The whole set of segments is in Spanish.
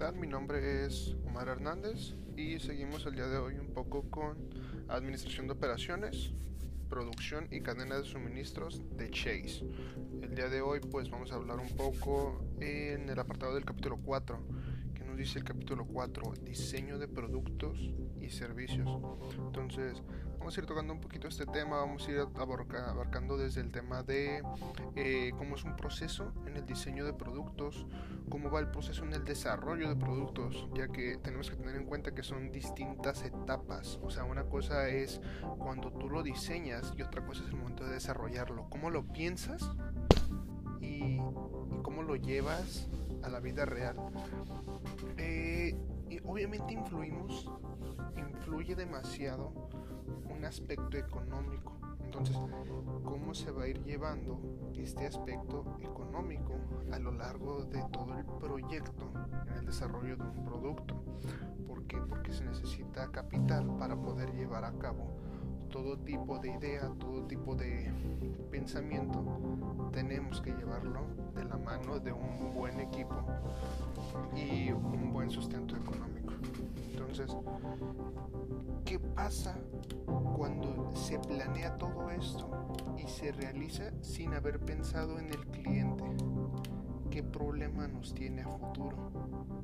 tal? Mi nombre es Omar Hernández y seguimos el día de hoy un poco con administración de operaciones, producción y cadena de suministros de Chase. El día de hoy pues vamos a hablar un poco en el apartado del capítulo 4 dice el capítulo 4, diseño de productos y servicios. Entonces, vamos a ir tocando un poquito este tema, vamos a ir abarcando desde el tema de eh, cómo es un proceso en el diseño de productos, cómo va el proceso en el desarrollo de productos, ya que tenemos que tener en cuenta que son distintas etapas. O sea, una cosa es cuando tú lo diseñas y otra cosa es el momento de desarrollarlo. ¿Cómo lo piensas? y cómo lo llevas a la vida real. Obviamente influimos, influye demasiado un aspecto económico. Entonces, ¿cómo se va a ir llevando este aspecto económico a lo largo de todo el proyecto en el desarrollo de un producto? ¿Por qué? Porque se necesita capital para poder llevar a cabo todo tipo de idea, todo tipo de pensamiento, tenemos que llevarlo de la mano de un buen equipo y un buen. Entonces, ¿qué pasa cuando se planea todo esto y se realiza sin haber pensado en el cliente? ¿Qué problema nos tiene a futuro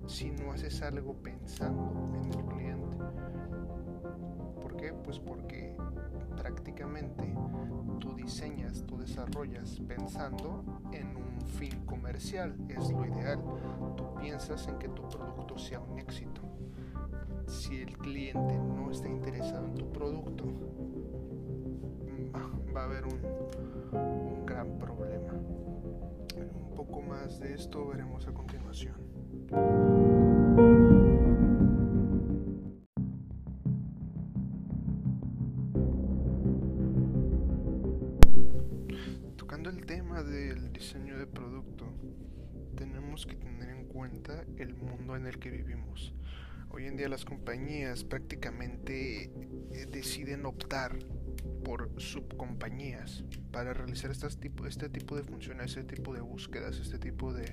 si no haces algo pensando en el cliente? ¿Por qué? Pues porque prácticamente tú diseñas, tú desarrollas pensando en un fin comercial, es lo ideal. Tú piensas en que tu producto sea un éxito. Si el cliente no está interesado en tu producto, va a haber un, gran problema. Un poco más de esto veremos a continuación. del diseño de producto, tenemos que tener en cuenta el mundo en el que vivimos. Hoy en día las compañías prácticamente eh, deciden optar por subcompañías para realizar este tipo, de funciones, este tipo de búsquedas, este tipo de,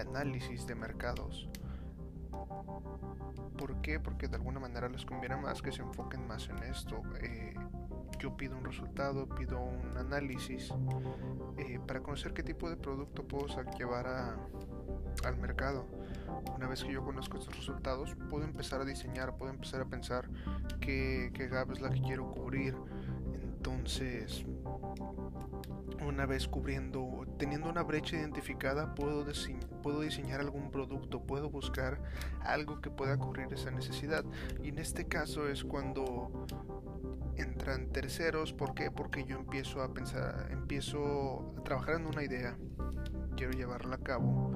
análisis de mercados. ¿Por qué? Porque de alguna manera les conviene más que se enfoquen más en esto. Eh, yo pido un resultado, pido un análisis eh, para conocer qué tipo de producto puedo llevar al mercado. Una vez que yo conozco estos resultados, puedo empezar a diseñar, puedo empezar a pensar qué, qué gap es la que quiero cubrir. Entonces, una vez cubriendo, teniendo una brecha identificada, puedo, puedo diseñar algún producto, puedo buscar algo que pueda cubrir esa necesidad. Y en este caso es cuando entran terceros. ¿Por qué? Porque yo empiezo a pensar, empiezo a trabajar en una idea, quiero llevarla a cabo.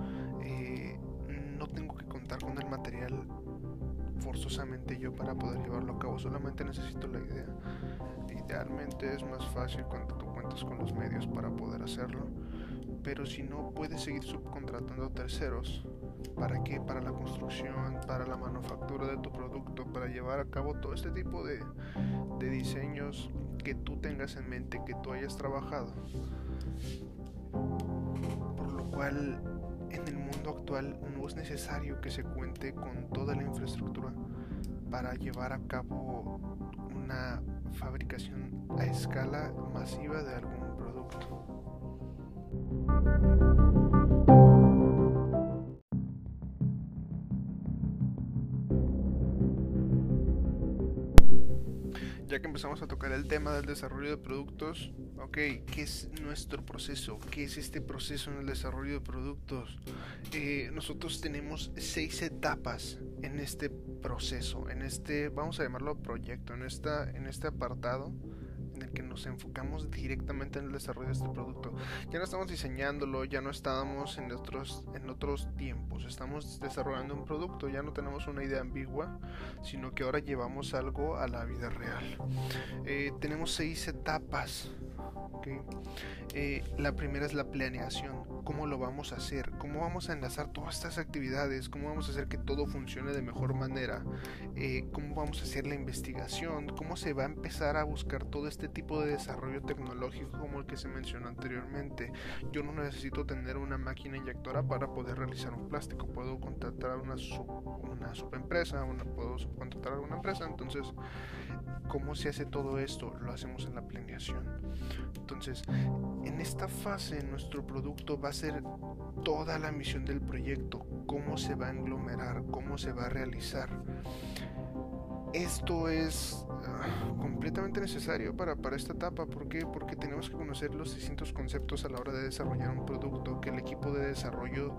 No tengo que contar con el material forzosamente yo para poder llevarlo a cabo, solamente necesito la idea. Idealmente es más fácil cuando tú cuentas con los medios para poder hacerlo, pero si no puedes seguir subcontratando terceros ¿Para qué? Para la construcción, para la manufactura de tu producto, para llevar a cabo todo este tipo de, de diseños que tú tengas en mente, que tú hayas trabajado. Por lo cual, en el mundo actual no es necesario que se cuente con toda la infraestructura para llevar a cabo una fabricación a escala masiva de algún producto. ya que empezamos a tocar el tema del desarrollo de productos, ok, ¿qué es nuestro proceso? ¿Qué es este proceso en el desarrollo de productos? Eh, nosotros tenemos seis etapas en este proceso, en este, vamos a llamarlo proyecto, en, esta, en este apartado en el que nos enfocamos directamente en el desarrollo de este producto. Ya no estamos diseñándolo, ya no estamos en otros, en otros tiempos, estamos desarrollando un producto, ya no tenemos una idea ambigua, sino que ahora llevamos algo a la vida real. Eh, tenemos seis etapas Eh, la primera es la planeación, cómo lo vamos a hacer, cómo vamos a enlazar todas estas actividades, cómo vamos a hacer que todo funcione de mejor manera, eh, cómo vamos a hacer la investigación, cómo se va a empezar a buscar todo este tipo de desarrollo tecnológico como el que se mencionó anteriormente. Yo no necesito tener una máquina inyectora para poder realizar un plástico, puedo contratar una, una subempresa, una, puedo subcontratar a empresa, entonces, ¿cómo se hace todo esto? Lo hacemos en la planeación. Entonces, en esta fase nuestro producto va a ser toda la misión del proyecto, cómo se va a englomerar, cómo se va a realizar. Esto es ah, completamente necesario para, para esta etapa. ¿Por qué? Porque tenemos que conocer los distintos conceptos a la hora de desarrollar un producto, que el equipo de desarrollo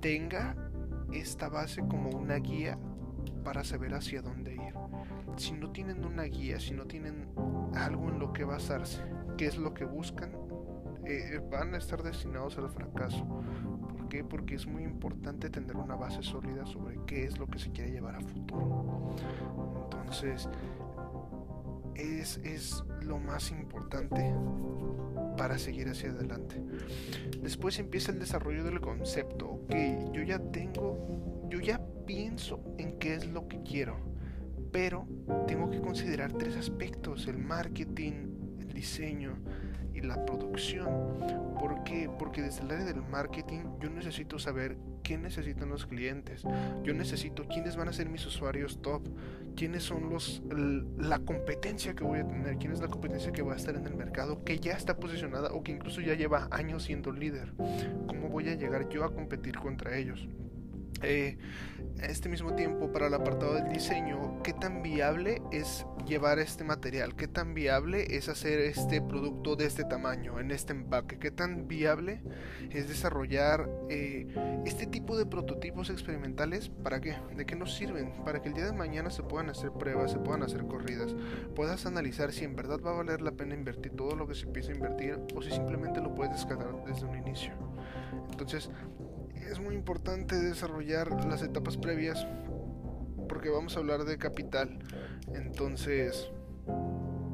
tenga esta base como una guía para saber hacia dónde ir. Si no tienen una guía, si no tienen algo en lo que basarse, qué es lo que buscan, eh, van a estar destinados al fracaso. ¿Por qué? Porque es muy importante tener una base sólida sobre qué es lo que se quiere llevar a futuro. Entonces, es, es lo más importante para seguir hacia adelante. Después empieza el desarrollo del concepto. Ok, yo ya tengo, yo ya pienso en qué es lo que quiero, pero tengo que considerar tres aspectos, el marketing, diseño y la producción. ¿Por qué? Porque desde el área del marketing yo necesito saber qué necesitan los clientes. Yo necesito quiénes van a ser mis usuarios top, quiénes son los la competencia que voy a tener, quién es la competencia que va a estar en el mercado, que ya está posicionada o que incluso ya lleva años siendo líder. ¿Cómo voy a llegar yo a competir contra ellos? Eh, este mismo tiempo para el apartado del diseño, qué tan viable es llevar este material, qué tan viable es hacer este producto de este tamaño, en este empaque, qué tan viable es desarrollar eh, este tipo de prototipos experimentales, ¿para qué? ¿De qué nos sirven? Para que el día de mañana se puedan hacer pruebas, se puedan hacer corridas, puedas analizar si en verdad va a valer la pena invertir todo lo que se empieza a invertir o si simplemente lo puedes descartar desde un inicio. Entonces, es muy importante desarrollar las etapas previas porque vamos a hablar de capital. Entonces,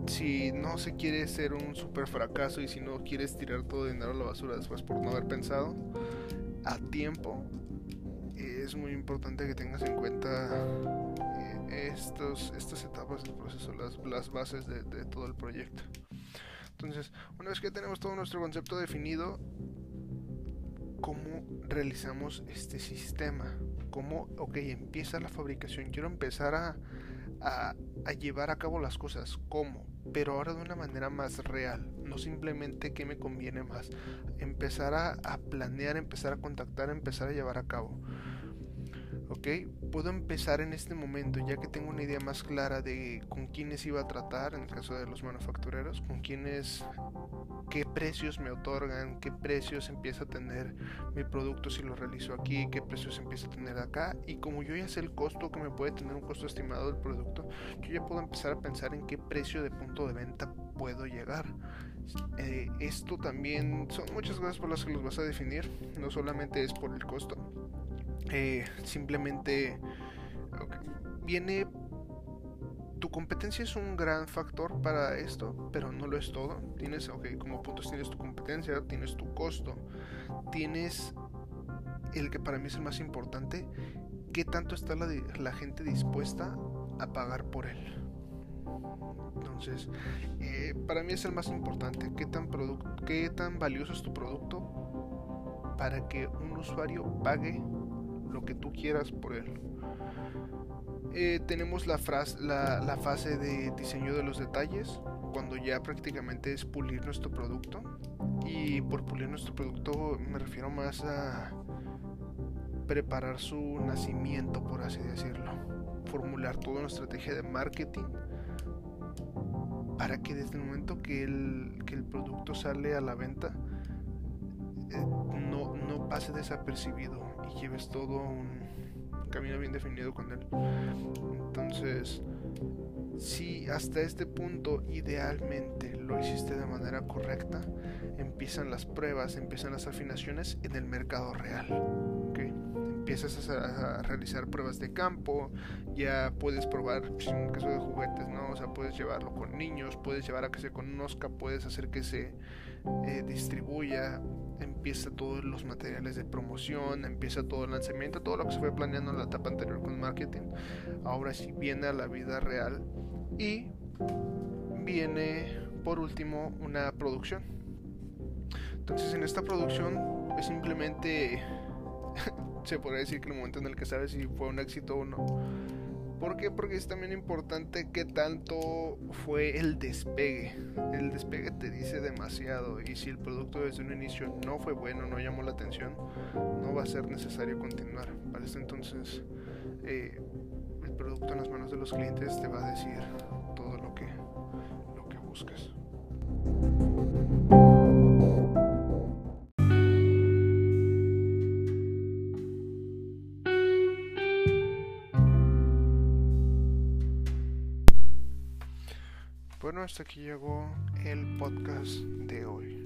si no se quiere ser un super fracaso y si no quieres tirar todo dinero a la basura después por no haber pensado a tiempo, es muy importante que tengas en cuenta eh, estos, estas etapas del proceso, las, las bases de todo el proyecto. Entonces, una vez que tenemos todo nuestro concepto definido, cómo realizamos este sistema. Cómo, ok, empieza la fabricación. Quiero empezar a, a, llevar a cabo las cosas. ¿Cómo? Pero ahora de una manera más real. No simplemente que me conviene más. Empezar a, a planear, empezar a contactar, empezar a llevar a cabo. ¿ok? Puedo empezar en este momento ya que tengo una idea más clara de con quiénes iba a tratar, en el caso de los manufactureros, con quiénes, qué precios me otorgan, qué precios empieza a tener mi producto si lo realizo aquí, qué precios empieza a tener acá y como yo ya sé el costo que me puede tener un costo estimado del producto, yo ya puedo empezar a pensar en qué precio de punto de venta puedo llegar. Eh, esto también son muchas cosas por las que los vas a definir, no solamente es por el costo, eh, simplemente viene tu competencia es un gran factor para esto, pero no lo es todo. Tienes, ok, como puntos tienes tu competencia, tienes tu costo, tienes el que para mí es el más importante, qué tanto está la, gente dispuesta a pagar por él. Entonces, eh, para mí es el más importante, qué tan, qué tan valioso es tu producto para que un usuario pague lo que tú quieras por él. Eh, tenemos la, frase, la, fase de diseño de los detalles, cuando ya prácticamente es pulir nuestro producto. Y por pulir nuestro producto me refiero más a preparar su nacimiento, por así decirlo. Formular toda una estrategia de marketing para que desde el momento que el, que el producto sale a la venta eh, no, no pase desapercibido y lleves todo un camino bien definido con él. Entonces, si hasta este punto idealmente lo hiciste de manera correcta, empiezan las pruebas, empiezan las afinaciones en el mercado real. empiezas a, realizar pruebas de campo, ya puedes probar, pues, en caso de juguetes, ¿no? O sea, puedes llevarlo con niños, puedes llevar a que se conozca, puedes hacer que se eh, distribuya, empieza todos los materiales de promoción, empieza todo el lanzamiento, todo lo que se fue planeando en la etapa anterior con marketing, ahora sí viene a la vida real y viene por último una producción. Entonces en esta producción es simplemente se podría decir que el momento en el que sabes si fue un éxito o no. ¿Por qué? Porque es también importante que tanto fue el despegue. El despegue te dice demasiado y si el producto desde un inicio no fue bueno, no llamó la atención, no va a ser necesario continuar. Para esto entonces eh, el producto en las manos de los clientes te va a decir todo lo que, lo que buscas. Bueno, hasta aquí llegó el podcast de hoy.